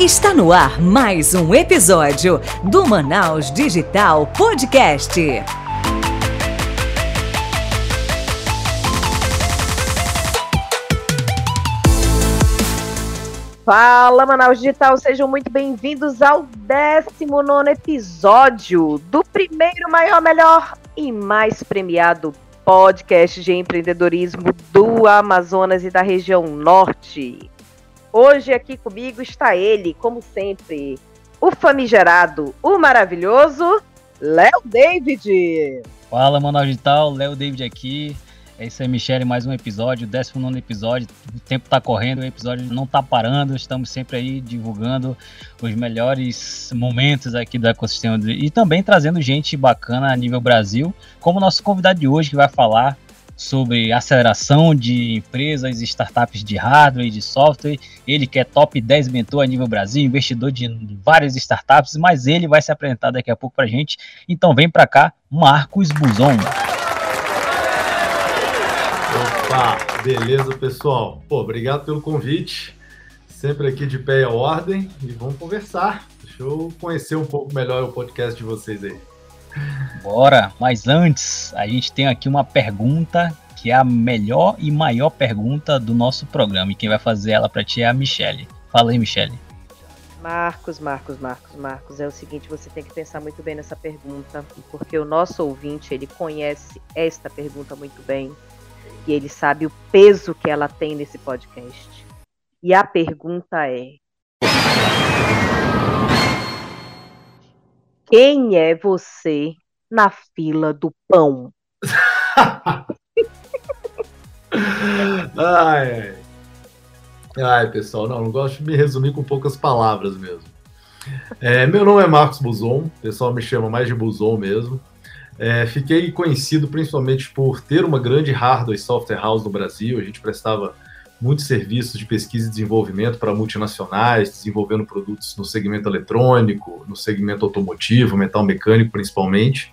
Está no ar mais um episódio do Manaus Digital Podcast. Fala Manaus Digital, sejam muito bem-vindos ao 19 episódio do primeiro, maior, melhor e mais premiado podcast de empreendedorismo do Amazonas e da região norte. Hoje aqui comigo está ele, como sempre, o famigerado, o maravilhoso Léo David. Fala, Manaus Digital, Léo David aqui. É isso aí, Michele, mais um episódio, 19 episódio. O tempo tá correndo, o episódio não tá parando. Estamos sempre aí divulgando os melhores momentos aqui do ecossistema e também trazendo gente bacana a nível Brasil, como o nosso convidado de hoje que vai falar sobre aceleração de empresas startups de hardware e de software. Ele que é top 10 mentor a nível Brasil, investidor de várias startups, mas ele vai se apresentar daqui a pouco para a gente. Então vem para cá, Marcos Buzon. Opa, beleza pessoal? Pô, obrigado pelo convite. Sempre aqui de pé a ordem e vamos conversar. Deixa eu conhecer um pouco melhor o podcast de vocês aí. Bora, mas antes, a gente tem aqui uma pergunta que é a melhor e maior pergunta do nosso programa. E quem vai fazer ela para ti é a Michelle. Fala aí, Michelle. Marcos, Marcos, Marcos, Marcos, é o seguinte, você tem que pensar muito bem nessa pergunta, porque o nosso ouvinte, ele conhece esta pergunta muito bem, e ele sabe o peso que ela tem nesse podcast. E a pergunta é: Quem é você na fila do pão? ai, ai. pessoal, não, não gosto de me resumir com poucas palavras mesmo. É, meu nome é Marcos Buzon, o pessoal me chama mais de Buzon mesmo. É, fiquei conhecido principalmente por ter uma grande hardware e software house no Brasil. A gente prestava muitos serviços de pesquisa e desenvolvimento para multinacionais, desenvolvendo produtos no segmento eletrônico, no segmento automotivo, metal mecânico principalmente.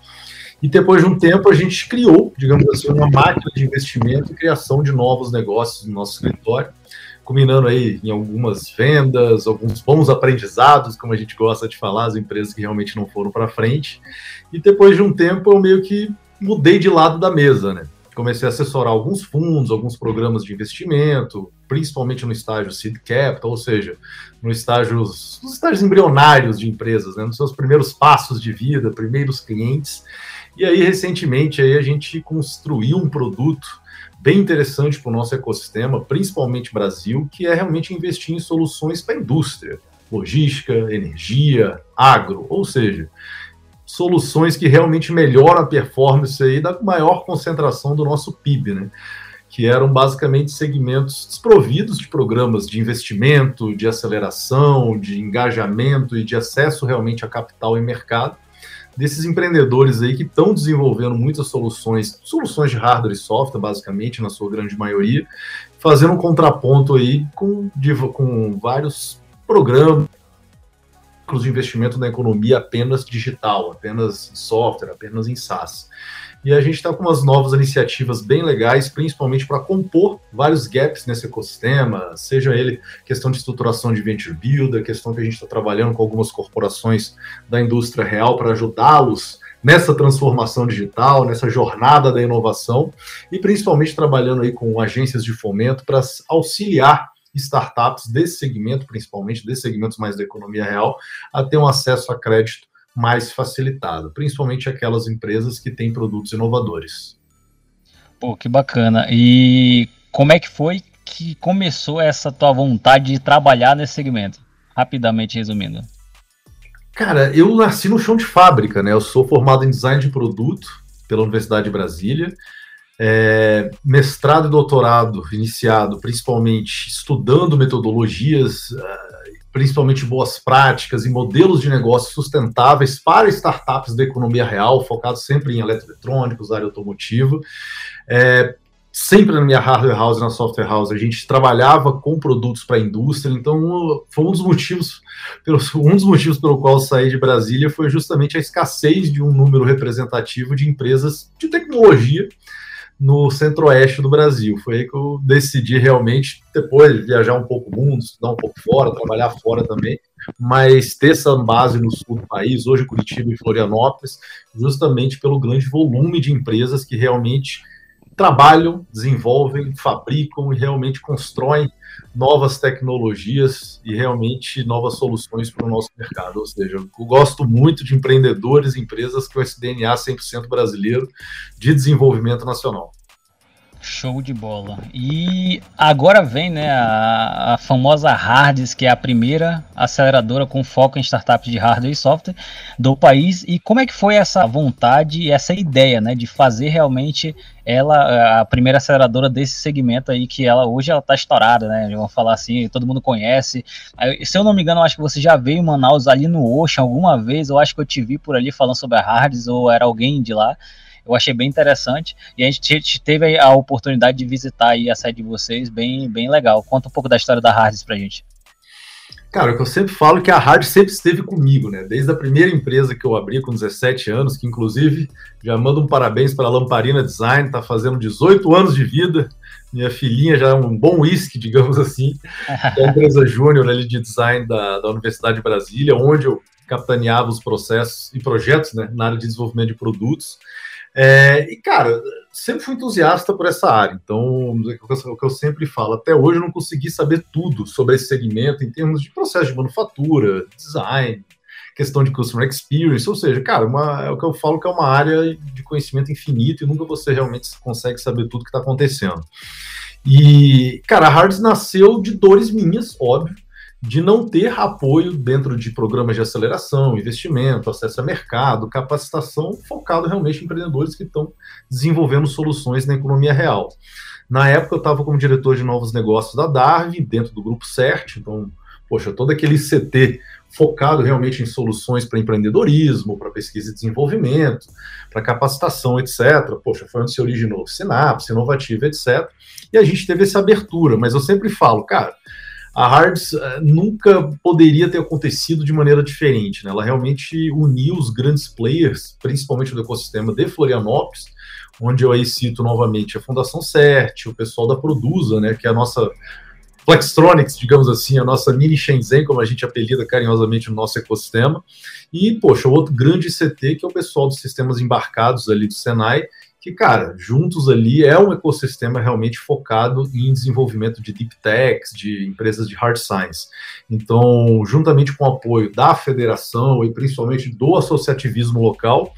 E depois de um tempo a gente criou, digamos assim, uma máquina de investimento e criação de novos negócios no nosso escritório, culminando aí em algumas vendas, alguns bons aprendizados, como a gente gosta de falar, as empresas que realmente não foram para frente. E depois de um tempo eu meio que mudei de lado da mesa, né? Comecei a assessorar alguns fundos, alguns programas de investimento, principalmente no estágio seed capital, ou seja, no estágio, nos estágios embrionários de empresas, né, nos seus primeiros passos de vida, primeiros clientes. E aí, recentemente, aí a gente construiu um produto bem interessante para o nosso ecossistema, principalmente Brasil, que é realmente investir em soluções para a indústria, logística, energia, agro, ou seja, soluções que realmente melhoram a performance aí da maior concentração do nosso PIB, né? Que eram basicamente segmentos desprovidos de programas de investimento, de aceleração, de engajamento e de acesso realmente a capital e mercado desses empreendedores aí que estão desenvolvendo muitas soluções, soluções de hardware e software, basicamente, na sua grande maioria, fazendo um contraponto aí com, com vários programas ciclos de investimento na economia apenas digital, apenas em software, apenas em SaaS. E a gente está com umas novas iniciativas bem legais, principalmente para compor vários gaps nesse ecossistema, seja ele questão de estruturação de venture builder, questão que a gente está trabalhando com algumas corporações da indústria real para ajudá-los nessa transformação digital, nessa jornada da inovação, e principalmente trabalhando aí com agências de fomento para auxiliar startups desse segmento, principalmente desses segmentos mais da economia real, a ter um acesso a crédito mais facilitado, principalmente aquelas empresas que têm produtos inovadores. Pô, que bacana. E como é que foi que começou essa tua vontade de trabalhar nesse segmento? Rapidamente resumindo. Cara, eu nasci no chão de fábrica, né? Eu sou formado em design de produto pela Universidade de Brasília é, mestrado e doutorado iniciado principalmente estudando metodologias, é, principalmente boas práticas e modelos de negócio sustentáveis para startups da economia real, focado sempre em eletroeletrônicos, área automotiva. É, sempre na minha hardware house na software house, a gente trabalhava com produtos para a indústria, então foi um dos motivos, um dos motivos pelo qual saí de Brasília foi justamente a escassez de um número representativo de empresas de tecnologia no centro-oeste do Brasil. Foi aí que eu decidi realmente, depois de viajar um pouco o mundo, estudar um pouco fora, trabalhar fora também, mas ter essa base no sul do país, hoje Curitiba e Florianópolis, justamente pelo grande volume de empresas que realmente trabalham, desenvolvem, fabricam e realmente constroem novas tecnologias e realmente novas soluções para o nosso mercado. Ou seja, eu gosto muito de empreendedores e empresas com esse DNA 100% brasileiro de desenvolvimento nacional. Show de bola. E agora vem né, a, a, famosa Hards, que é a primeira aceleradora com foco em startups de hardware e software do país. E como é que foi essa vontade e essa ideia né, de fazer realmente ela a primeira aceleradora desse segmento aí, que ela hoje ela está estourada, né? Vamos falar assim, todo mundo conhece. Se eu não me engano, eu acho que você já veio em Manaus ali no Ocean alguma vez, eu acho que eu te vi por ali falando sobre a Hards, ou era alguém de lá eu achei bem interessante. E a gente teve a oportunidade de visitar aí a sede de vocês, bem, bem legal. Conta um pouco da história da Hards pra gente. Cara, o que eu sempre falo é que a Hards sempre esteve comigo, né? Desde a primeira empresa que eu abri com 17 anos, que inclusive já mando um parabéns para a Lamparina Design, tá fazendo 18 anos de vida. Minha filhinha já é um bom whisky, digamos assim, da empresa júnior ali de design da, da Universidade de Brasília, onde eu capitaneava os processos e projetos né, na área de desenvolvimento de produtos. É, e, cara, sempre fui entusiasta por essa área. Então, o que eu sempre falo, até hoje eu não consegui saber tudo sobre esse segmento em termos de processo de manufatura, design, questão de customer experience, ou seja, cara, uma, é o que eu falo que é uma área de conhecimento infinito e nunca você realmente consegue saber tudo que está acontecendo. E, cara, a Hards nasceu de dores minhas, óbvio, de não ter apoio dentro de programas de aceleração, investimento, acesso a mercado, capacitação focado realmente em empreendedores que estão desenvolvendo soluções na economia real. Na época eu estava como diretor de novos negócios da Darwin, dentro do grupo CERT, então, poxa, todo aquele CT focado realmente em soluções para empreendedorismo, para pesquisa e desenvolvimento, para capacitação, etc. Poxa, foi onde se originou Sinapse, Inovativa, etc. E a gente teve essa abertura, mas eu sempre falo, cara, a Hards uh, nunca poderia ter acontecido de maneira diferente. Né? Ela realmente uniu os grandes players, principalmente do ecossistema de Florianópolis, onde eu aí cito novamente a Fundação CERT, o pessoal da Produza, né, que é a nossa Flextronics, digamos assim, a nossa mini Shenzhen, como a gente apelida carinhosamente no nosso ecossistema, e, poxa, outro grande CT, que é o pessoal dos sistemas embarcados ali do Senai, que, cara, juntos ali é um ecossistema realmente focado em desenvolvimento de deep techs, de empresas de hard science. Então, juntamente com o apoio da federação e principalmente do associativismo local,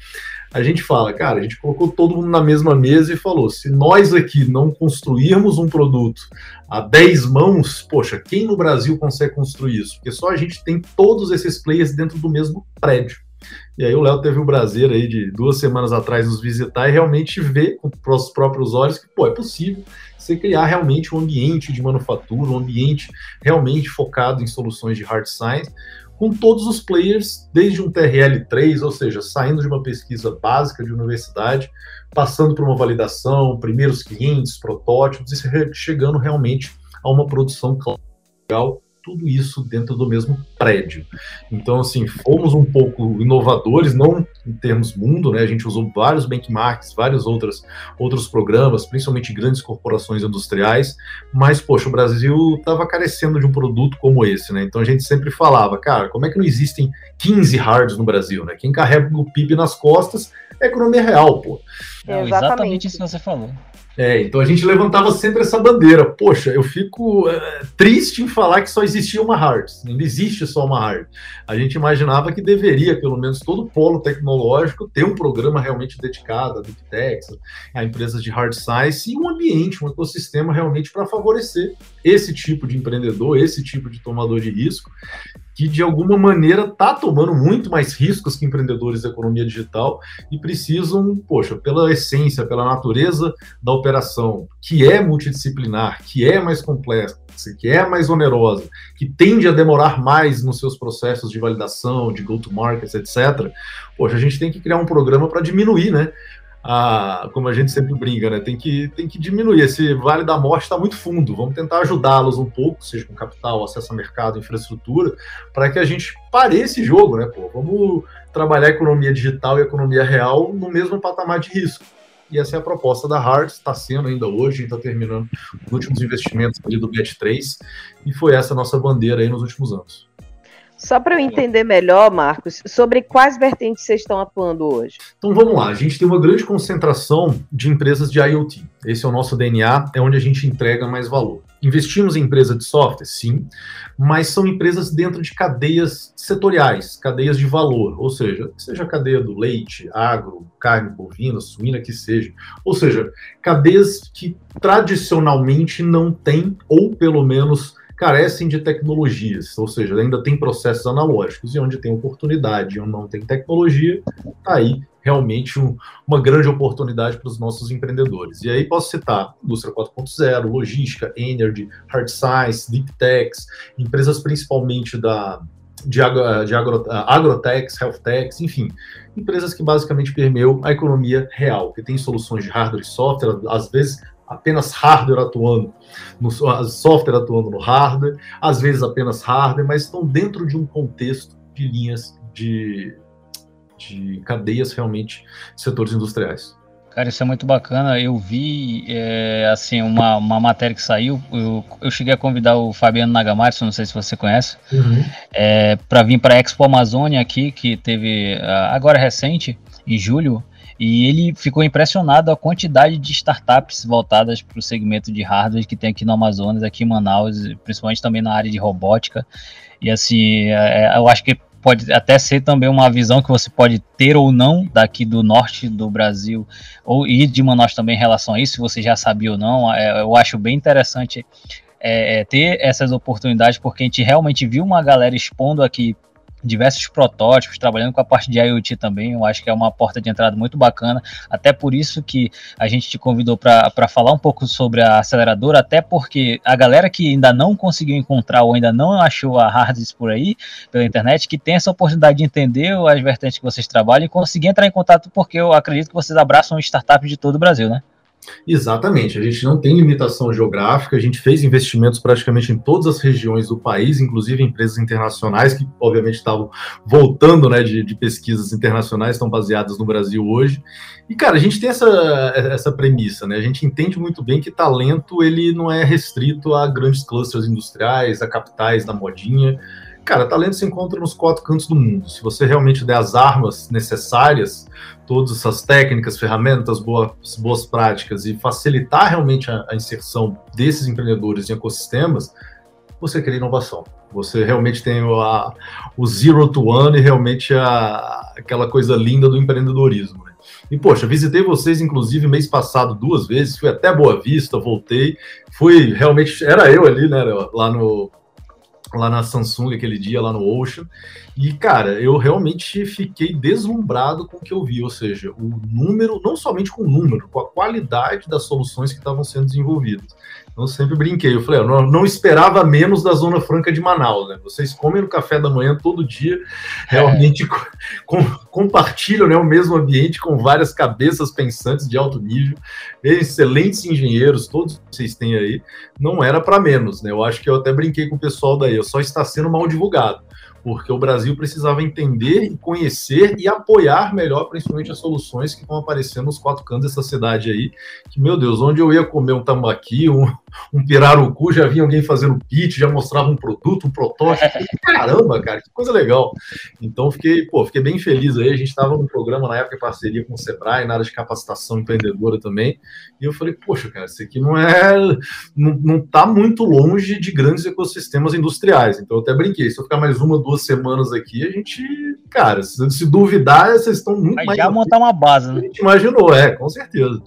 a gente fala, cara, a gente colocou todo mundo na mesma mesa e falou: se nós aqui não construirmos um produto a 10 mãos, poxa, quem no Brasil consegue construir isso? Porque só a gente tem todos esses players dentro do mesmo prédio. E aí o Léo teve o prazer aí de duas semanas atrás nos visitar e realmente ver com os próprios olhos que, pô, é possível você criar realmente um ambiente de manufatura, um ambiente realmente focado em soluções de hard science, com todos os players, desde um TRL3, ou seja, saindo de uma pesquisa básica de universidade, passando por uma validação, primeiros clientes, protótipos, e chegando realmente a uma produção legal tudo isso dentro do mesmo prédio. Então, assim, fomos um pouco inovadores, não em termos mundo, né? A gente usou vários benchmarks, vários outros, outros programas, principalmente grandes corporações industriais, mas, poxa, o Brasil estava carecendo de um produto como esse, né? Então a gente sempre falava, cara, como é que não existem 15 hards no Brasil, né? Quem carrega o PIB nas costas é a economia real, pô. Não, exatamente isso que você falou. É, então a gente levantava sempre essa bandeira. Poxa, eu fico é, triste em falar que só existia uma hard. Não existe só uma hard. A gente imaginava que deveria, pelo menos todo polo tecnológico, ter um programa realmente dedicado a Big Techs, a empresas de hard science e um ambiente, um ecossistema realmente para favorecer esse tipo de empreendedor, esse tipo de tomador de risco que de alguma maneira está tomando muito mais riscos que empreendedores da economia digital e precisam, poxa, pela essência, pela natureza da operação, que é multidisciplinar, que é mais complexa, que é mais onerosa, que tende a demorar mais nos seus processos de validação, de go-to-market, etc. Poxa, a gente tem que criar um programa para diminuir, né? A, como a gente sempre brinca, né? Tem que, tem que diminuir. Esse vale da morte está muito fundo. Vamos tentar ajudá-los um pouco, seja com capital, acesso a mercado, infraestrutura, para que a gente pare esse jogo, né? Pô, vamos trabalhar economia digital e economia real no mesmo patamar de risco. E essa é a proposta da Hard, está sendo ainda hoje, está terminando os últimos investimentos ali do Bet3, e foi essa a nossa bandeira aí nos últimos anos. Só para eu entender melhor, Marcos, sobre quais vertentes vocês estão atuando hoje? Então vamos lá, a gente tem uma grande concentração de empresas de IoT. Esse é o nosso DNA, é onde a gente entrega mais valor. Investimos em empresas de software? Sim, mas são empresas dentro de cadeias setoriais, cadeias de valor, ou seja, seja a cadeia do leite, agro, carne bovina, suína, que seja. Ou seja, cadeias que tradicionalmente não têm, ou pelo menos carecem de tecnologias, ou seja, ainda tem processos analógicos, e onde tem oportunidade e onde não tem tecnologia, tá aí realmente um, uma grande oportunidade para os nossos empreendedores. E aí posso citar indústria 4.0, logística, energy, hard science, deep techs, empresas principalmente da de, agro, de agro, agrotechs, health techs, enfim, empresas que basicamente permeiam a economia real, que tem soluções de hardware e software, às vezes apenas hardware atuando, no software atuando no hardware, às vezes apenas hardware, mas estão dentro de um contexto de linhas de, de cadeias realmente de setores industriais. Cara, isso é muito bacana. Eu vi, é, assim, uma, uma matéria que saiu. Eu, eu cheguei a convidar o Fabiano Nagamatsu, não sei se você conhece, uhum. é, para vir para a Expo Amazônia aqui, que teve agora recente, em julho. E ele ficou impressionado a quantidade de startups voltadas para o segmento de hardware que tem aqui no Amazonas, aqui em Manaus, principalmente também na área de robótica. E assim, é, é eu acho que pode até ser também uma visão que você pode ter ou não daqui do norte do Brasil, ou e de Manaus também em relação a isso, se você já sabia ou não. É, eu acho bem interessante é, ter essas oportunidades, porque a gente realmente viu uma galera expondo aqui diversos protótipos, trabalhando com a parte de IoT também. Eu acho que é uma porta de entrada muito bacana. Até por isso que a gente te convidou para falar um pouco sobre a aceleradora, até porque a galera que ainda não conseguiu encontrar ou ainda não achou a Hardys por aí, pela internet, que tem essa oportunidade de entender as vertentes que vocês trabalham e conseguir entrar em contato, porque eu acredito que vocês abraçam startups de todo o Brasil, né? Exatamente, a gente não tem limitação geográfica, a gente fez investimentos praticamente em todas as regiões do país, inclusive empresas internacionais que, obviamente, estavam voltando né, de, de pesquisas internacionais, estão baseadas no Brasil hoje. E, cara, a gente tem essa, essa premissa, né? A gente entende muito bem que talento ele não é restrito a grandes clusters industriais, a capitais da modinha. Cara, talento se encontra nos quatro cantos do mundo. Se você realmente der as armas necessárias, todas essas técnicas, ferramentas, boas, boas práticas e facilitar realmente a, a inserção desses empreendedores em ecossistemas, você cria inovação. Você realmente tem o, a, o zero to one e realmente a, aquela coisa linda do empreendedorismo. Né? E, poxa, visitei vocês, inclusive, mês passado duas vezes, fui até Boa Vista, voltei, fui realmente, era eu ali, né, lá no lá na Samsung aquele dia, lá no Ocean. E, cara, eu realmente fiquei deslumbrado com o que eu vi, ou seja, o número, não somente com o número, com a qualidade das soluções que estavam sendo desenvolvidas. Então, eu sempre brinquei, eu falei, eu não, não, esperava menos da Zona Franca de Manaus, né? Vocês comem no café da manhã todo dia, realmente é. com, compartilham né, o mesmo ambiente com várias cabeças pensantes de alto nível, excelentes engenheiros, todos vocês têm aí, não era para menos, né? Eu acho que eu até brinquei com o pessoal daí, só está sendo mal divulgado porque o Brasil precisava entender e conhecer e apoiar melhor, principalmente as soluções que estão aparecendo nos quatro cantos dessa cidade aí. Que, meu Deus, onde eu ia comer um tambaqui, um, um pirarucu, já vinha alguém fazendo pitch, já mostrava um produto, um protótipo. Caramba, cara, que coisa legal. Então, fiquei, pô, fiquei bem feliz aí. A gente estava num programa na época em parceria com o Sebrae, na área de capacitação empreendedora também. E eu falei, poxa, cara, isso aqui não é. Não, não tá muito longe de grandes ecossistemas industriais. Então, eu até brinquei. Se eu ficar mais uma, duas duas semanas aqui, a gente, cara, se, se duvidar, vocês estão muito Vai mais. Já montar uma base, né? A gente imaginou, é, com certeza.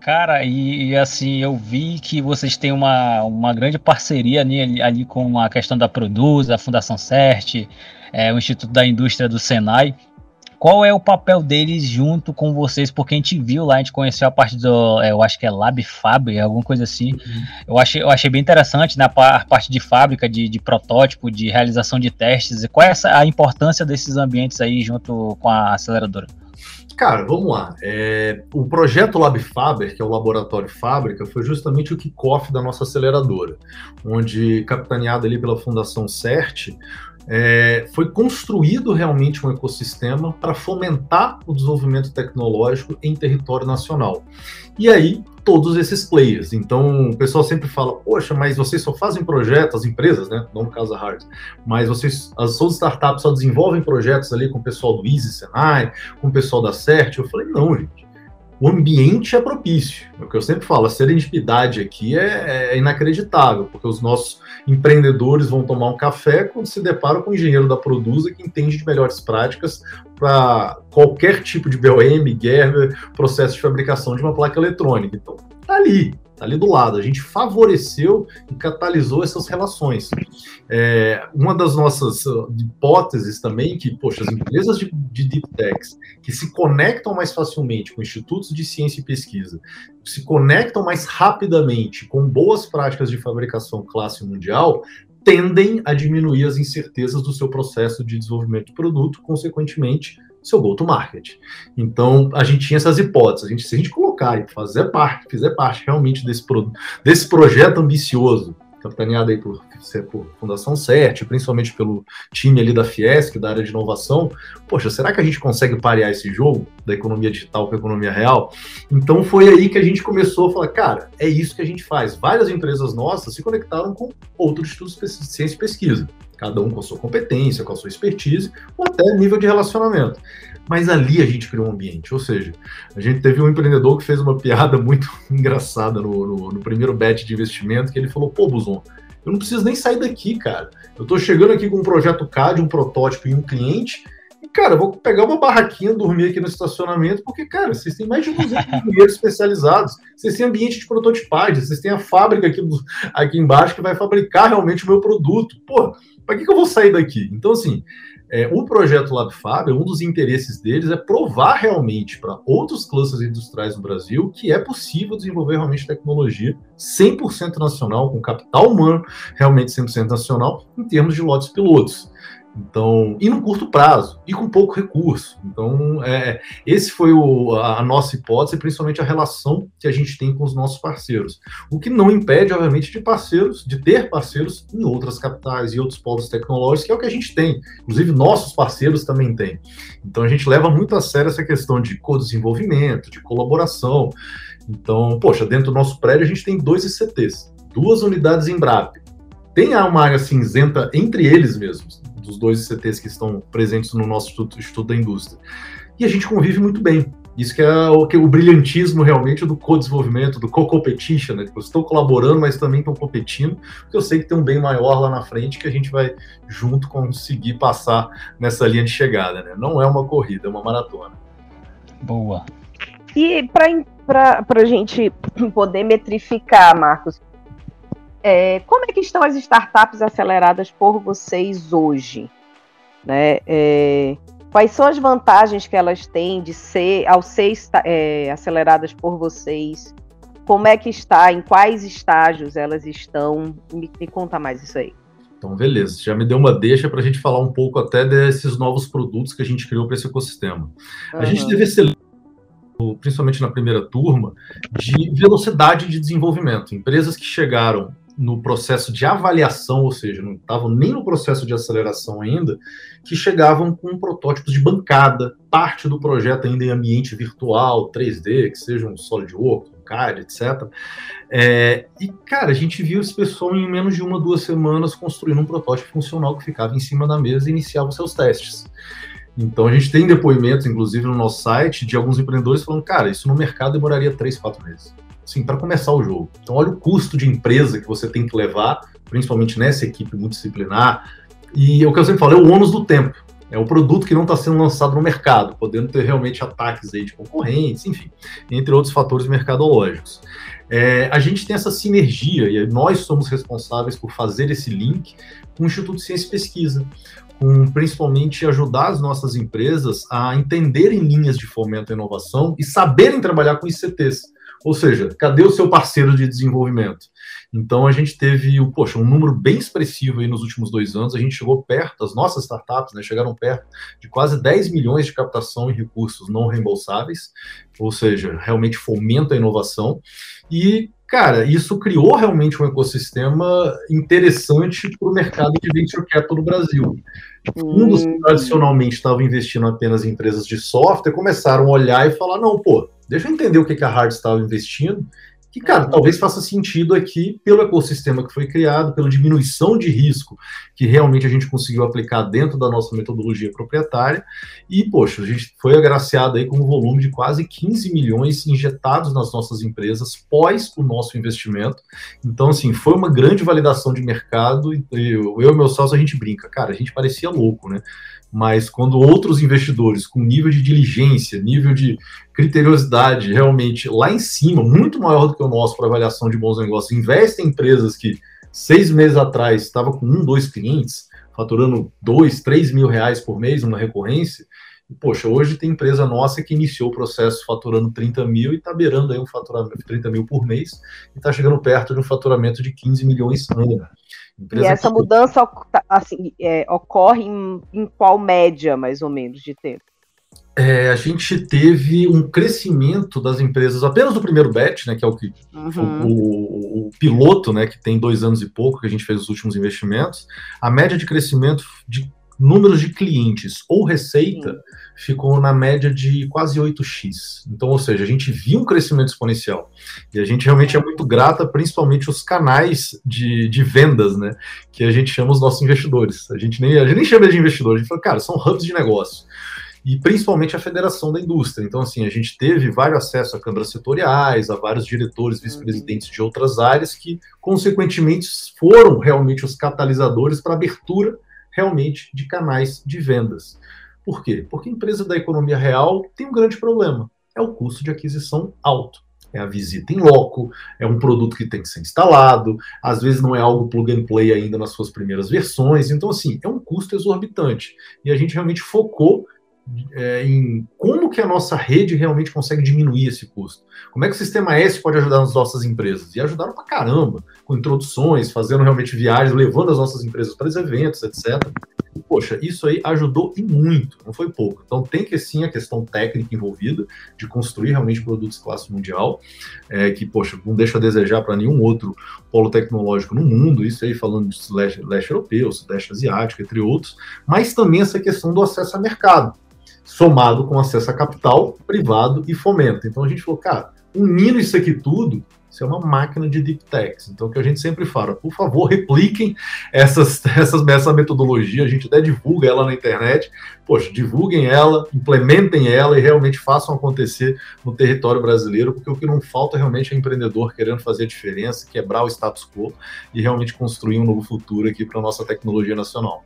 Cara, e, e, assim, eu vi que vocês têm uma, uma grande parceria ali, ali com a questão da Produz, a Fundação CERT, é, o Instituto da Indústria do Senai qual é o papel deles junto com vocês? Porque a gente viu lá, a gente conheceu a parte do, é, eu acho que é Lab Fab, alguma coisa assim. Uhum. Eu, achei, eu achei bem interessante na né, parte de fábrica, de, de protótipo, de realização de testes. Qual é essa, a importância desses ambientes aí junto com a aceleradora? Cara, vamos lá. É, o projeto Lab Faber, que é o laboratório fábrica, foi justamente o kickoff da nossa aceleradora, onde, capitaneado ali pela Fundação CERT, é, foi construído realmente um ecossistema para fomentar o desenvolvimento tecnológico em território nacional. E aí, todos esses players. Então, o pessoal sempre fala, poxa, mas vocês só fazem projetos, as empresas, né? Não no caso da Hard, mas vocês, as suas startups só desenvolvem projetos ali com o pessoal do Easy Senai, com o pessoal da CERT. Eu falei, não, gente o ambiente é propício. É o que eu sempre falo, a serendipidade aqui é, é, inacreditável, porque os nossos empreendedores vão tomar um café quando se deparam com o engenheiro da Produza que entende de melhores práticas para qualquer tipo de BOM, Gerber, processo de fabricação de uma placa eletrônica. Então, tá ali, tá ali do lado. A gente favoreceu e catalisou essas relações. É, uma das nossas uh, hipóteses também que, poxa, as empresas de, de deep techs que se conectam mais facilmente com institutos de ciência e pesquisa, se conectam mais rapidamente com boas práticas de fabricação classe mundial, tendem a diminuir as incertezas do seu processo de desenvolvimento de produto, consequentemente, seu go-to-market. Então, a gente tinha essas hipóteses. A gente, se a gente colocar e fazer parte, fizer parte realmente desse, pro, desse projeto ambicioso, capitaneado aí por, por Fundação CERT, principalmente pelo time ali da Fiesc, da área de inovação, poxa, será que a gente consegue parear esse jogo da economia digital com a economia real? Então foi aí que a gente começou a falar, cara, é isso que a gente faz. Várias empresas nossas se conectaram com outros institutos de ciência e pesquisa cada um com a sua competência, com a sua expertise, ou até nível de relacionamento. Mas ali a gente criou um ambiente, ou seja, a gente teve um empreendedor que fez uma piada muito engraçada no, no, no primeiro bet de investimento, que ele falou, pô, Buzon, eu não preciso nem sair daqui, cara. Eu estou chegando aqui com um projeto CAD, um protótipo e um cliente, e, cara, eu vou pegar uma barraquinha, dormir aqui no estacionamento, porque, cara, vocês têm mais de 200 engenheiros especializados, vocês têm ambiente de prototipagem, vocês têm a fábrica aqui, aqui embaixo que vai fabricar realmente o meu produto. Pô, para que, que eu vou sair daqui? Então, assim, é, o projeto LabFab, um dos interesses deles é provar realmente para outros clusters industriais no Brasil que é possível desenvolver realmente tecnologia 100% nacional, com capital humano realmente 100% nacional, em termos de lotes pilotos. Então, e no curto prazo, e com pouco recurso. Então, é, esse foi o, a, nossa hipótese, principalmente a relação que a gente tem com os nossos parceiros. O que não impede, obviamente, de parceiros, de ter parceiros em outras capitais e outros polos tecnológicos, que é o que a gente tem. Inclusive, nossos parceiros também têm. Então, a gente leva muito a sério essa questão de co-desenvolvimento, de colaboração. Então, poxa, dentro do nosso prédio a gente tem dois ICTs, duas unidades em BRAP. Tem uma área cinzenta entre eles mesmos dos dois ICTs que estão presentes no nosso Instituto, Instituto da Indústria. E a gente convive muito bem. Isso que é o, que é o brilhantismo realmente do co-desenvolvimento, do co-competition, né? Tipo, estou colaborando, mas também estou competindo, porque eu sei que tem um bem maior lá na frente que a gente vai junto conseguir passar nessa linha de chegada, né? Não é uma corrida, é uma maratona. Boa. E para a gente poder metrificar, Marcos, é, como é que estão as startups aceleradas por vocês hoje? Né? É, quais são as vantagens que elas têm de ser, ao ser é, aceleradas por vocês? Como é que está? Em quais estágios elas estão? Me, me conta mais isso aí. Então, beleza. Já me deu uma deixa para a gente falar um pouco até desses novos produtos que a gente criou para esse ecossistema. Uhum. A gente teve esse principalmente na primeira turma, de velocidade de desenvolvimento. Empresas que chegaram no processo de avaliação, ou seja, não estavam nem no processo de aceleração ainda, que chegavam com protótipos de bancada, parte do projeto ainda em ambiente virtual, 3D, que seja um SolidWorks, um CAD, etc. É, e, cara, a gente viu esse pessoal em menos de uma, duas semanas construindo um protótipo funcional que ficava em cima da mesa e iniciava os seus testes. Então a gente tem depoimentos, inclusive no nosso site, de alguns empreendedores falando, cara, isso no mercado demoraria três, quatro meses para começar o jogo. Então, olha o custo de empresa que você tem que levar, principalmente nessa equipe multidisciplinar. E o que eu sempre falo é o ônus do tempo. É o produto que não está sendo lançado no mercado, podendo ter realmente ataques aí de concorrentes, enfim, entre outros fatores mercadológicos. É, a gente tem essa sinergia e nós somos responsáveis por fazer esse link com o Instituto de Ciência e Pesquisa, com principalmente ajudar as nossas empresas a entenderem linhas de fomento à inovação e saberem trabalhar com ICTs. Ou seja, cadê o seu parceiro de desenvolvimento? Então a gente teve, poxa, um número bem expressivo aí nos últimos dois anos. A gente chegou perto, as nossas startups né, chegaram perto de quase 10 milhões de captação em recursos não reembolsáveis, ou seja, realmente fomenta a inovação. E cara, isso criou realmente um ecossistema interessante para o mercado de venture capital no Brasil. Fundos que tradicionalmente estavam investindo apenas em empresas de software começaram a olhar e falar: não, pô, deixa eu entender o que a Hard estava investindo que, cara, uhum. talvez faça sentido aqui pelo ecossistema que foi criado, pela diminuição de risco que realmente a gente conseguiu aplicar dentro da nossa metodologia proprietária. E, poxa, a gente foi agraciado aí com um volume de quase 15 milhões injetados nas nossas empresas pós o nosso investimento. Então, assim, foi uma grande validação de mercado. E eu, eu e meu sócio, a gente brinca, cara, a gente parecia louco, né? Mas quando outros investidores com nível de diligência, nível de criteriosidade realmente lá em cima, muito maior do que o nosso para avaliação de bons negócios, investem em empresas que seis meses atrás estava com um, dois clientes, faturando dois, três mil reais por mês, uma recorrência, e, poxa, hoje tem empresa nossa que iniciou o processo faturando 30 mil e está beirando aí um faturamento de 30 mil por mês e está chegando perto de um faturamento de 15 milhões ano. Empresa e essa que... mudança tá, assim, é, ocorre em, em, qual média, mais ou menos, de tempo? É, a gente teve um crescimento das empresas apenas do primeiro batch, né, que é o que uhum. o, o, o, piloto, né, que tem dois anos e pouco que a gente fez os últimos investimentos. A média de crescimento de números de clientes ou receita Sim. Ficou na média de quase 8x. Então, ou seja, a gente viu um crescimento exponencial. E a gente realmente é muito grata, principalmente os canais de, de vendas, né? Que a gente chama os nossos investidores. A gente nem, a gente nem chama de investidor, a gente fala, cara, são hubs de negócio e principalmente a federação da indústria. Então, assim, a gente teve vários acessos a câmaras setoriais, a vários diretores, vice-presidentes de outras áreas que, consequentemente, foram realmente os catalisadores para a abertura realmente de canais de vendas. Por quê? Porque a empresa da economia real tem um grande problema: é o custo de aquisição alto. É a visita em loco, é um produto que tem que ser instalado, às vezes não é algo plug and play ainda nas suas primeiras versões. Então, assim, é um custo exorbitante. E a gente realmente focou é, em como que a nossa rede realmente consegue diminuir esse custo. Como é que o sistema S pode ajudar nas nossas empresas? E ajudaram pra caramba, com introduções, fazendo realmente viagens, levando as nossas empresas para os eventos, etc. poxa, isso aí ajudou e muito, não foi pouco. Então tem que sim a questão técnica envolvida, de construir realmente produtos classe mundial, é, que, poxa, não deixa a desejar para nenhum outro polo tecnológico no mundo, isso aí falando de leste, leste europeu, sudeste asiático, entre outros, mas também essa questão do acesso a mercado somado com acesso a capital privado e fomento. Então a gente falou, cara, unindo isso aqui tudo, isso é uma máquina de deep techs. Então, o que a gente sempre fala, por favor, repliquem essas, essas, essa metodologia, a gente até divulga ela na internet. Poxa, divulguem ela, implementem ela e realmente façam acontecer no território brasileiro, porque o que não falta realmente é empreendedor querendo fazer a diferença, quebrar o status quo e realmente construir um novo futuro aqui para a nossa tecnologia nacional.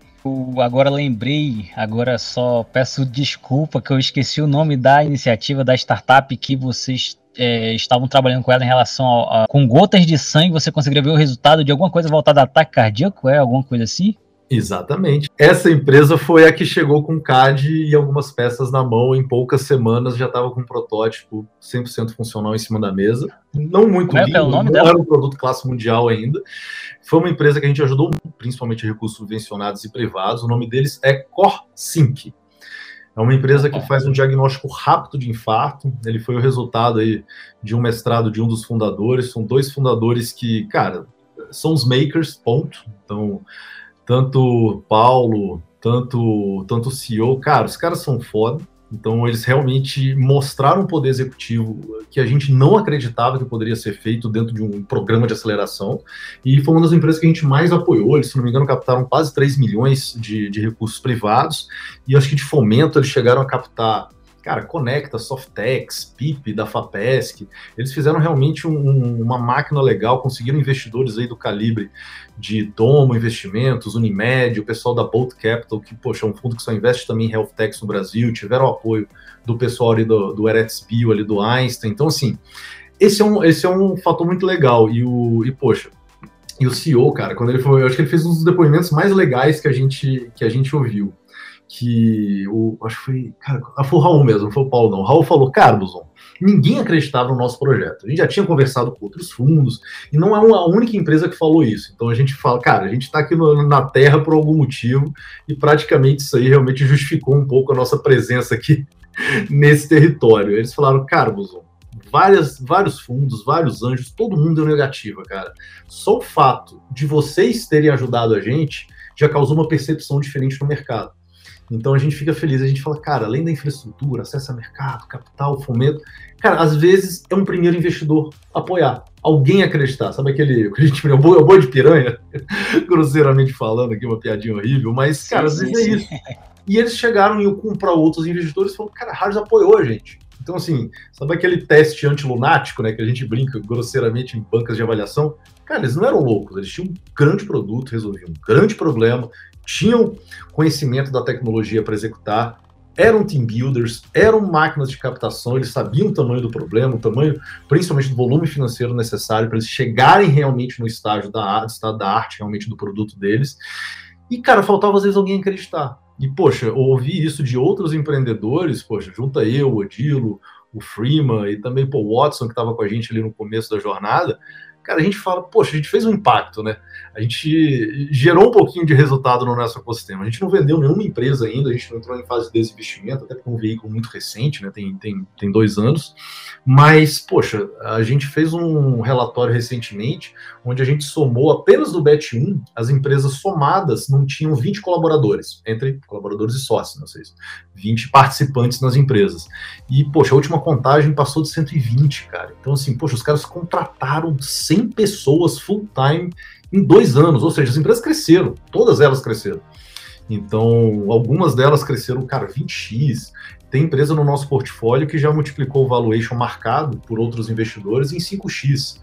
agora lembrei, agora só peço desculpa que eu esqueci o nome da iniciativa da startup que vocês é, estavam trabalhando com ela em relação a, a, com gotas de sangue, você conseguiria ver o resultado de alguma coisa voltada a ataque cardíaco, é alguma coisa assim? Exatamente. Essa empresa foi a que chegou com CAD e algumas peças na mão. Em poucas semanas já estava com um protótipo 100% funcional em cima da mesa. Não muito lindo, é, é o nome não dela? era um produto classe mundial ainda. Foi uma empresa que a gente ajudou, principalmente recursos subvencionados e privados. O nome deles é CoreSync. É uma empresa que faz um diagnóstico rápido de infarto. Ele foi o resultado aí de um mestrado de um dos fundadores. São dois fundadores que, cara, são os makers, ponto. Então, tanto Paulo, tanto, tanto o CEO, cara, os caras são foda. Então, eles realmente mostraram um poder executivo que a gente não acreditava que poderia ser feito dentro de um programa de aceleração. E foi uma das empresas que a gente mais apoiou. Eles, se não me engano, captaram quase 3 milhões de, de recursos privados. E acho que de fomento eles chegaram a captar cara, Conecta, Softex, PIP da FAPESC, eles fizeram realmente um, uma máquina legal, conseguiram investidores aí do calibre de Domo Investimentos, Unimed, o pessoal da Bolt Capital, que, poxa, é um fundo que só investe também em health techs no Brasil, tiveram apoio do pessoal ali do, do Eretz Bio, ali do Einstein, então, assim, esse é um, esse é um fator muito legal, e, o, e poxa, e o CEO, cara, quando ele foi, eu acho que ele fez um dos depoimentos mais legais que a gente, que a gente ouviu, que o, acho que foi, cara, foi o Raul mesmo, não foi o Paulo não. O Raul falou, Carlos, ninguém acreditava no nosso projeto. A gente já tinha conversado com outros fundos e não é uma, a única empresa que falou isso. Então a gente fala, cara, a gente está aqui no, na Terra por algum motivo e praticamente isso aí realmente justificou um pouco a nossa presença aqui nesse território. Eles falaram, Carlos, várias, vários fundos, vários anjos, todo mundo deu negativa, cara. Só o fato de vocês terem ajudado a gente já causou uma percepção diferente no mercado. Então a gente fica feliz, a gente fala, cara, além da infraestrutura, acesso a mercado, capital, fomento, cara, às vezes é um primeiro investidor apoiar, alguém acreditar, sabe aquele, a gente é o boi de piranha, grosseiramente falando aqui, uma piadinha horrível, mas, cara, às vezes é isso. E eles chegaram e para outros investidores e falaram, cara, a Harris apoiou a gente. Então, assim, sabe aquele teste antilunático, né, que a gente brinca grosseiramente em bancas de avaliação? Cara, eles não eram loucos, eles tinham um grande produto, resolviam um grande problema, tinham conhecimento da tecnologia para executar, eram team builders, eram máquinas de captação, eles sabiam o tamanho do problema, o tamanho, principalmente do volume financeiro necessário para eles chegarem realmente no estágio da arte, estado da arte realmente do produto deles. E, cara, faltava às vezes alguém acreditar. E, poxa, ouvir isso de outros empreendedores, poxa, junta eu, o Odilo, o Freeman e também o Watson, que estava com a gente ali no começo da jornada, cara, a gente fala, poxa, a gente fez um impacto, né? A gente gerou um pouquinho de resultado no nosso ecossistema. A gente não vendeu nenhuma empresa ainda, a gente não entrou em fase de desinvestimento, até porque é um veículo muito recente, né? Tem, tem, tem dois anos. Mas, poxa, a gente fez um relatório recentemente onde a gente somou apenas do BET 1, as empresas somadas não tinham 20 colaboradores, entre colaboradores e sócios, não sei, 20 participantes nas empresas. E, poxa, a última contagem passou de 120, cara. Então, assim, poxa, os caras contrataram 100 pessoas full-time em dois anos, ou seja, as empresas cresceram, todas elas cresceram. Então, algumas delas cresceram, cara, 20x. Tem empresa no nosso portfólio que já multiplicou o valuation marcado por outros investidores em 5x.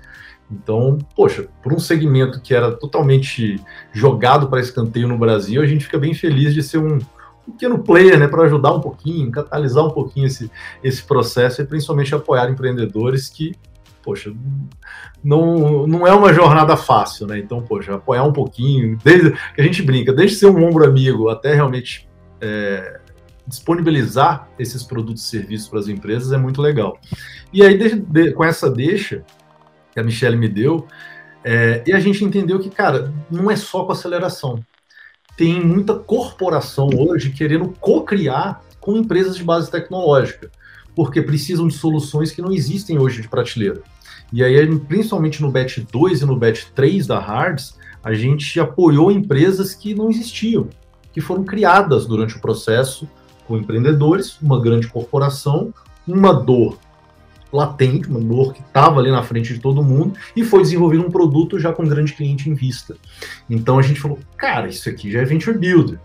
Então, poxa, por um segmento que era totalmente jogado para escanteio no Brasil, a gente fica bem feliz de ser um pequeno player, né, para ajudar um pouquinho, catalisar um pouquinho esse, esse processo e principalmente apoiar empreendedores que poxa, não, não é uma jornada fácil, né? Então, poxa, apoiar um pouquinho, desde que a gente brinca, desde ser um ombro amigo até realmente é, disponibilizar esses produtos e serviços para as empresas é muito legal. E aí, de, de, com essa deixa que a Michelle me deu, é, e a gente entendeu que, cara, não é só com aceleração. Tem muita corporação hoje querendo co-criar com empresas de base tecnológica porque precisam de soluções que não existem hoje de prateleira. E aí, principalmente no BET 2 e no BET 3 da Hards, a gente apoiou empresas que não existiam, que foram criadas durante o processo com empreendedores, uma grande corporação, uma dor latente, uma dor que estava ali na frente de todo mundo, e foi desenvolvido um produto já com um grande cliente em vista. Então a gente falou, cara, isso aqui já é Venture Builder.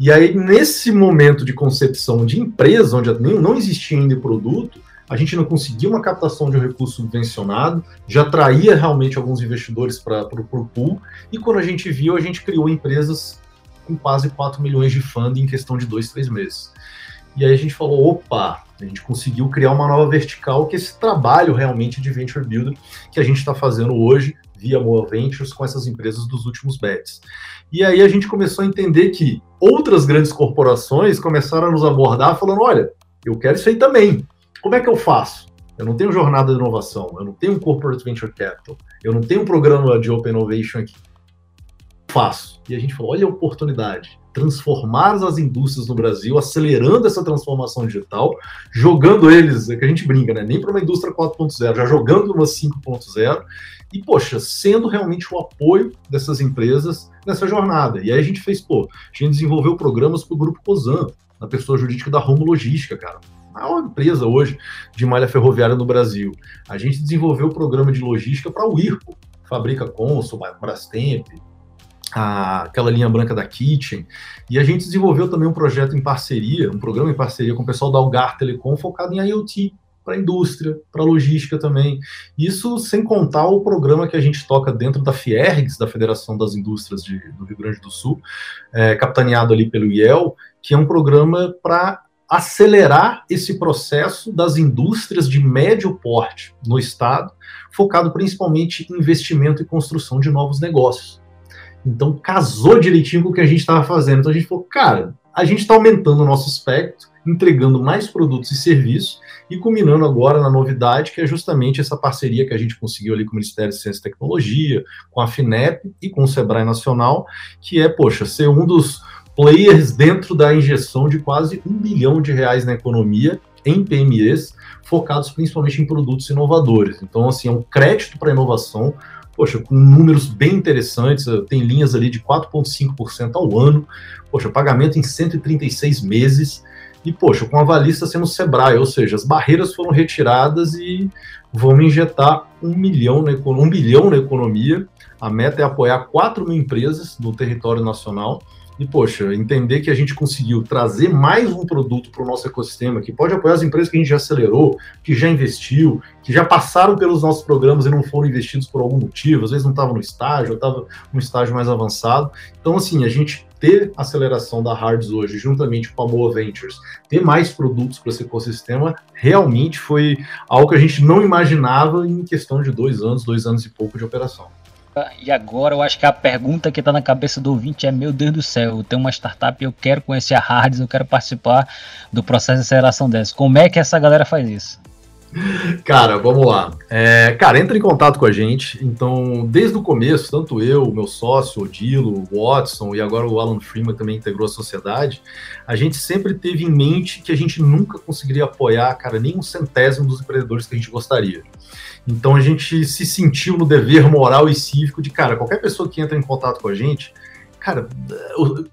E aí, nesse momento de concepção de empresa, onde não existia ainda produto, a gente não conseguia uma captação de um recurso subvencionado, já traía realmente alguns investidores para o pool, e quando a gente viu, a gente criou empresas com quase 4 milhões de funding em questão de dois, três meses. E aí a gente falou, opa, a gente conseguiu criar uma nova vertical, que é esse trabalho realmente de venture builder que a gente está fazendo hoje via Moa Ventures com essas empresas dos últimos bets. E aí a gente começou a entender que outras grandes corporações começaram a nos abordar falando: olha, eu quero isso aí também. Como é que eu faço? Eu não tenho jornada de inovação, eu não tenho um corporate venture capital, eu não tenho um programa de open innovation aqui. Faço. E a gente falou: olha a oportunidade transformar as indústrias no Brasil, acelerando essa transformação digital, jogando eles, é que a gente brinca, né? Nem para uma indústria 4.0, já jogando uma 5.0 e, poxa, sendo realmente o apoio dessas empresas nessa jornada. E aí a gente fez, pô, a gente desenvolveu programas para o Grupo Cosan, na pessoa jurídica da Romo Logística, cara. A maior empresa hoje de malha ferroviária no Brasil. A gente desenvolveu o programa de logística para o IRCO, Fabrica Consul, Brastemp, a, aquela linha branca da Kitchen. E a gente desenvolveu também um projeto em parceria, um programa em parceria com o pessoal da Algar Telecom focado em IoT, para a indústria, para a logística também. Isso sem contar o programa que a gente toca dentro da Fiergs, da Federação das Indústrias de, do Rio Grande do Sul, é, capitaneado ali pelo IEL, que é um programa para acelerar esse processo das indústrias de médio porte no estado, focado principalmente em investimento e construção de novos negócios. Então casou direitinho com o que a gente estava fazendo. Então a gente falou, cara, a gente está aumentando o nosso espectro, entregando mais produtos e serviços e culminando agora na novidade, que é justamente essa parceria que a gente conseguiu ali com o Ministério de Ciência e Tecnologia, com a FINEP e com o Sebrae Nacional, que é, poxa, ser um dos players dentro da injeção de quase um bilhão de reais na economia em PMEs, focados principalmente em produtos inovadores. Então, assim, é um crédito para inovação, poxa, com números bem interessantes, tem linhas ali de 4,5% ao ano, poxa, pagamento em 136 meses, e, poxa, com a avalista sendo Sebrae, ou seja, as barreiras foram retiradas e vamos injetar um milhão na, um bilhão na economia. A meta é apoiar 4 mil empresas no território nacional e, poxa, entender que a gente conseguiu trazer mais um produto para o nosso ecossistema, que pode apoiar as empresas que a gente já acelerou, que já investiu, que já passaram pelos nossos programas e não foram investidos por algum motivo, às vezes não estavam no estágio, ou estavam no estágio mais avançado. Então, assim, a gente ter aceleração da Hards hoje, juntamente com a Moa Ventures, ter mais produtos para esse ecossistema, realmente foi algo que a gente não imaginava em questão de dois anos, dois anos e pouco de operação. E agora eu acho que a pergunta que está na cabeça do ouvinte é: meu Deus do céu, eu tenho uma startup e eu quero conhecer a Hards, eu quero participar do processo de aceleração dessa. Como é que essa galera faz isso? Cara, vamos lá. É, cara, entra em contato com a gente. Então, desde o começo, tanto eu, meu sócio, o Dilo, o Watson e agora o Alan Freeman também integrou a sociedade, a gente sempre teve em mente que a gente nunca conseguiria apoiar, cara, nem um centésimo dos empreendedores que a gente gostaria. Então, a gente se sentiu no dever moral e cívico de, cara, qualquer pessoa que entra em contato com a gente, Cara,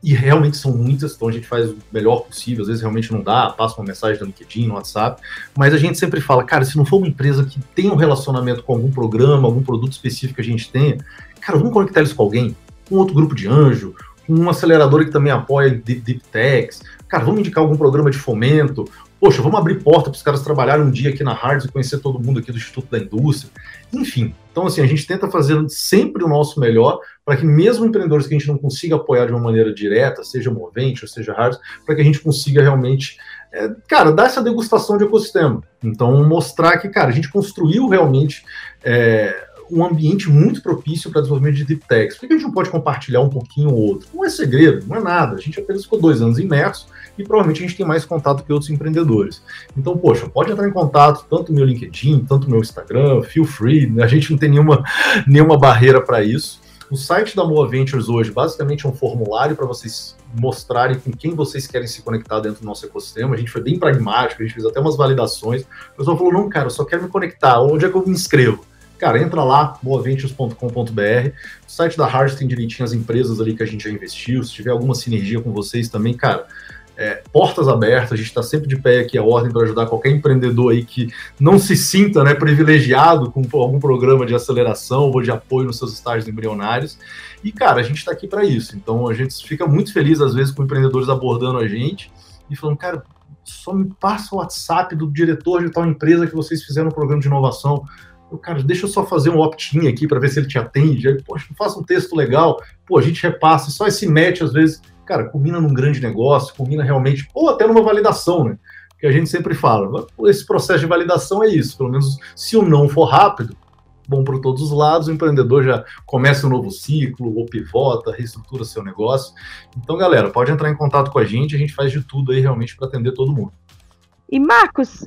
e realmente são muitas, então a gente faz o melhor possível, às vezes realmente não dá, passa uma mensagem no LinkedIn, no WhatsApp, mas a gente sempre fala, cara, se não for uma empresa que tem um relacionamento com algum programa, algum produto específico que a gente tenha, cara, vamos conectar eles com alguém, com outro grupo de anjo, uma aceleradora que também apoia deep Techs, cara, vamos indicar algum programa de fomento, poxa, vamos abrir porta para os caras trabalharem um dia aqui na Hards e conhecer todo mundo aqui do Instituto da Indústria. Enfim, então assim, a gente tenta fazer sempre o nosso melhor para que mesmo empreendedores que a gente não consiga apoiar de uma maneira direta, seja movente ou seja Hards, para que a gente consiga realmente, é, cara, dar essa degustação de ecossistema. Então, mostrar que, cara, a gente construiu realmente é, um ambiente muito propício para desenvolvimento de deep techs. Por que a gente não pode compartilhar um pouquinho ou outro? Não é segredo, não é nada. A gente apenas ficou dois anos imerso e provavelmente a gente tem mais contato que outros empreendedores. Então, poxa, pode entrar em contato, tanto no meu LinkedIn, tanto no meu Instagram, feel free, a gente não tem nenhuma, nenhuma barreira para isso. O site da Moa Ventures hoje basicamente é um formulário para vocês mostrarem com quem vocês querem se conectar dentro do nosso ecossistema. A gente foi bem pragmático, a gente fez até umas validações. O pessoal falou: não, cara, eu só quero me conectar, onde é que eu me inscrevo? Cara, entra lá, moaventures.com.br. O site da Harvard tem direitinho as empresas ali que a gente já investiu. Se tiver alguma sinergia com vocês também, cara, é, portas abertas, a gente está sempre de pé aqui a ordem para ajudar qualquer empreendedor aí que não se sinta né, privilegiado com algum programa de aceleração ou de apoio nos seus estágios embrionários. E, cara, a gente está aqui para isso. Então, a gente fica muito feliz, às vezes, com empreendedores abordando a gente e falando, cara, só me passa o WhatsApp do diretor de tal empresa que vocês fizeram um programa de inovação cara, deixa eu só fazer um opt-in aqui para ver se ele te atende. Aí, poxa, faça um texto legal. Pô, a gente repassa, só esse match, às vezes, cara, combina num grande negócio, combina realmente, ou até numa validação, né? Que a gente sempre fala. Esse processo de validação é isso. Pelo menos se o não for rápido, bom para todos os lados, o empreendedor já começa um novo ciclo, ou pivota, reestrutura seu negócio. Então, galera, pode entrar em contato com a gente, a gente faz de tudo aí realmente para atender todo mundo. E Marcos,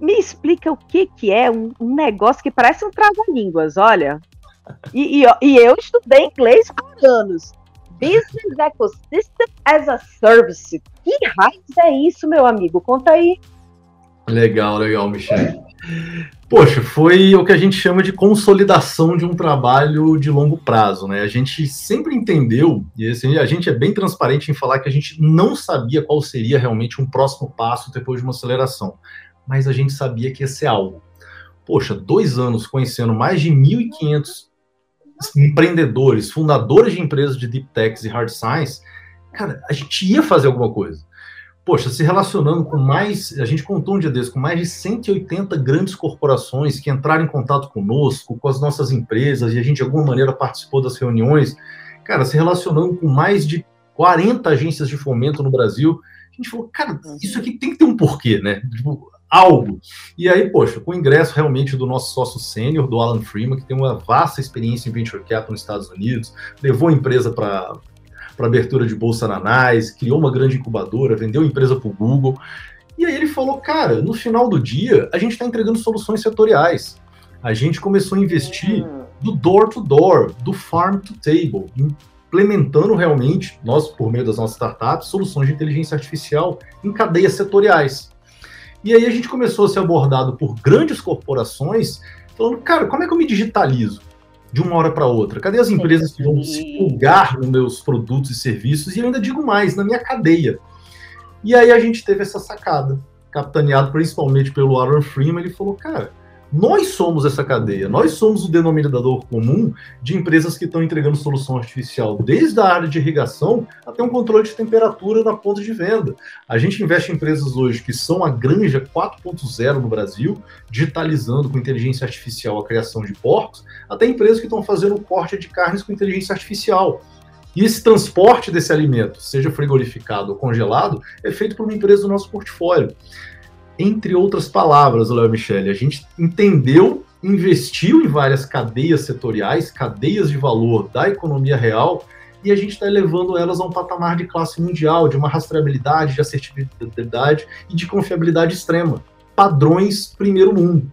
me explica o que, que é um, um negócio que parece um trava-línguas, olha. E, e, e, eu estudei inglês por anos. Business Ecosystem as a Service. Que raiz é isso, meu amigo? Conta aí. Legal, legal, Michel. Poxa, foi o que a gente chama de consolidação de um trabalho de longo prazo, né? A gente sempre entendeu, e assim, a gente é bem transparente em falar que a gente não sabia qual seria realmente um próximo passo depois de uma aceleração, mas a gente sabia que ia ser algo. Poxa, dois anos conhecendo mais de 1.500 empreendedores, fundadores de empresas de deep techs e hard science, cara, a gente ia fazer alguma coisa poxa, se relacionando com mais, a gente contou um dia desse, com mais de 180 grandes corporações que entraram em contato conosco, com as nossas empresas, e a gente de alguma maneira participou das reuniões, cara, se relacionando com mais de 40 agências de fomento no Brasil, a gente falou, cara, isso aqui tem que ter um porquê, né? Tipo, algo. E aí, poxa, com o ingresso realmente do nosso sócio sênior, do Alan Freeman, que tem uma vasta experiência em venture capital nos Estados Unidos, levou a empresa para para abertura de bolsa na NAS, criou uma grande incubadora, vendeu a empresa para o Google. E aí ele falou, cara, no final do dia, a gente está entregando soluções setoriais. A gente começou a investir hum. do door to door, do farm to table, implementando realmente, nós, por meio das nossas startups, soluções de inteligência artificial em cadeias setoriais. E aí a gente começou a ser abordado por grandes corporações, falando, cara, como é que eu me digitalizo de uma hora para outra? Cadê as empresas que vão se plugar nos meus produtos e serviços? E eu ainda digo mais, na minha cadeia. E aí a gente teve essa sacada, capitaneado principalmente pelo Aaron Freeman, ele falou, cara, nós somos essa cadeia, nós somos o denominador comum de empresas que estão entregando solução artificial, desde a área de irrigação até um controle de temperatura na ponta de venda. A gente investe em empresas hoje que são a granja 4.0 no Brasil, digitalizando com inteligência artificial a criação de porcos, até empresas que estão fazendo corte de carnes com inteligência artificial. E esse transporte desse alimento, seja frigorificado ou congelado, é feito por uma empresa do nosso portfólio entre outras palavras, Léo Michele, a gente entendeu, investiu em várias cadeias setoriais, cadeias de valor da economia real, e a gente está elevando elas a um patamar de classe mundial, de uma rastreabilidade, de assertividade e de confiabilidade extrema. Padrões primeiro mundo.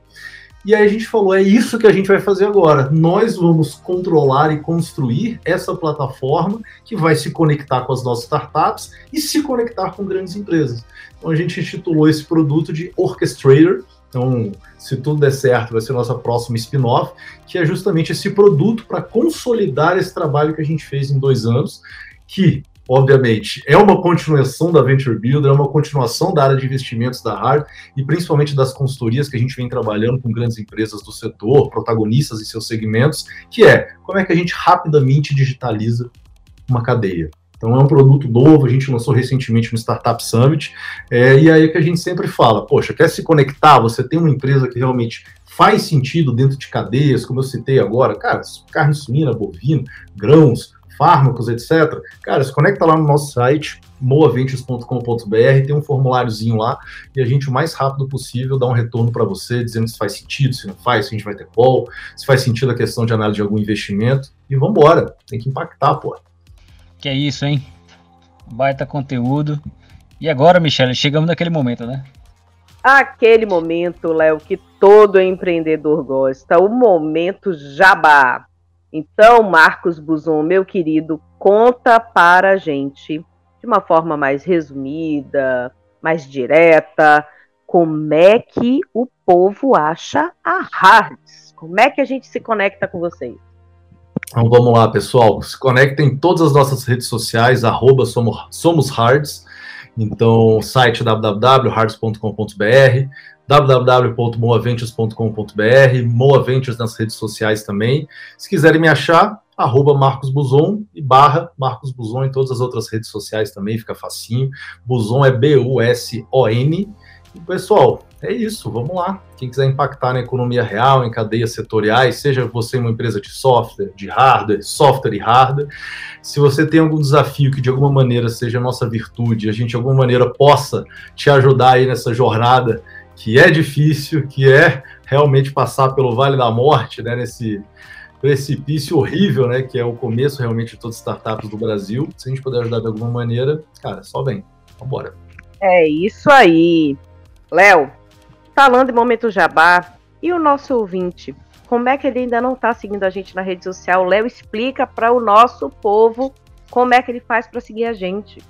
E aí a gente falou, é isso que a gente vai fazer agora. Nós vamos controlar e construir essa plataforma que vai se conectar com as nossas startups e se conectar com grandes empresas. Então a gente intitulou esse produto de Orchestrator. Então, se tudo der certo, vai ser nossa próxima spin-off, que é justamente esse produto para consolidar esse trabalho que a gente fez em dois anos, que obviamente, é uma continuação da Venture Builder, é uma continuação da área de investimentos da Hard e principalmente das consultorias que a gente vem trabalhando com grandes empresas do setor, protagonistas em seus segmentos, que é como é que a gente rapidamente digitaliza uma cadeia. Então é um produto novo, a gente lançou recentemente no Startup Summit, é, e aí é que a gente sempre fala, poxa, quer se conectar, você tem uma empresa que realmente faz sentido dentro de cadeias, como eu citei agora, cara, carne suína, bovina, grãos, fármacos, etc. Cara, se conecta lá no nosso site, moaventures.com.br, tem um formuláriozinho lá e a gente, o mais rápido possível, dá um retorno para você, dizendo se faz sentido, se não faz, se a gente vai ter call, se faz sentido a questão de análise de algum investimento. E vamos embora, tem que impactar, pô. Que é isso, hein? Baita conteúdo. E agora, Michelle, chegamos naquele momento, né? Aquele momento, Léo, que todo empreendedor gosta, o momento jabá. Então, Marcos Buzon, meu querido, conta para a gente, de uma forma mais resumida, mais direta, como é que o povo acha a Hards? Como é que a gente se conecta com vocês? Então vamos lá, pessoal. Se conectem em todas as nossas redes sociais, arroba somos, somos Hards. Então, site www.hards.com.br, www.moaventures.com.br, Moaventures nas redes sociais também. Se quiserem me achar, arroba Marcos Buzon e barra Marcos Buzon em todas as outras redes sociais também, fica facinho. Buzon é B-U-S-O-N. E, pessoal, é isso, vamos lá. Quem quiser impactar na economia real, em cadeias setoriais, seja você uma empresa de software, de hardware, software e hardware, se você tem algum desafio que de alguma maneira seja nossa virtude, a gente de alguma maneira possa te ajudar aí nessa jornada que é difícil, que é realmente passar pelo Vale da Morte, né, nesse precipício horrível, né, que é o começo realmente de todas as startups do Brasil. Se a gente puder ajudar de alguma maneira, cara, só bem. Vambora. É isso aí. Léo, falando em Momento Jabá, e o nosso ouvinte? Como é que ele ainda não está seguindo a gente na rede social? Léo explica para o nosso povo como é que ele faz para seguir a gente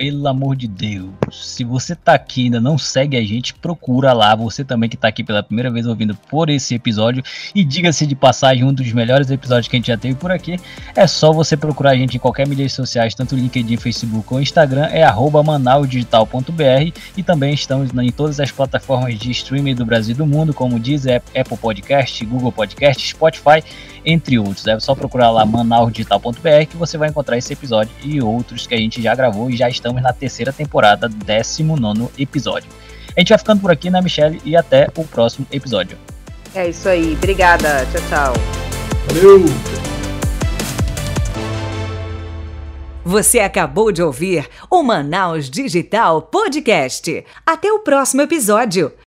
pelo amor de Deus, se você tá aqui e ainda não segue a gente, procura lá, você também que tá aqui pela primeira vez ouvindo por esse episódio, e diga-se de passagem, um dos melhores episódios que a gente já teve por aqui, é só você procurar a gente em qualquer mídia sociais, tanto LinkedIn, Facebook ou Instagram, é arroba manausdigital.br, e também estamos em todas as plataformas de streaming do Brasil e do mundo, como diz Apple Podcast, Google Podcast, Spotify, entre outros. É só procurar lá manausdigital.br que você vai encontrar esse episódio e outros que a gente já gravou e já estamos na terceira temporada, 19 episódio. A gente vai ficando por aqui, né, Michelle? E até o próximo episódio. É isso aí. Obrigada. Tchau, tchau. Valeu! Você acabou de ouvir o Manaus Digital Podcast. Até o próximo episódio.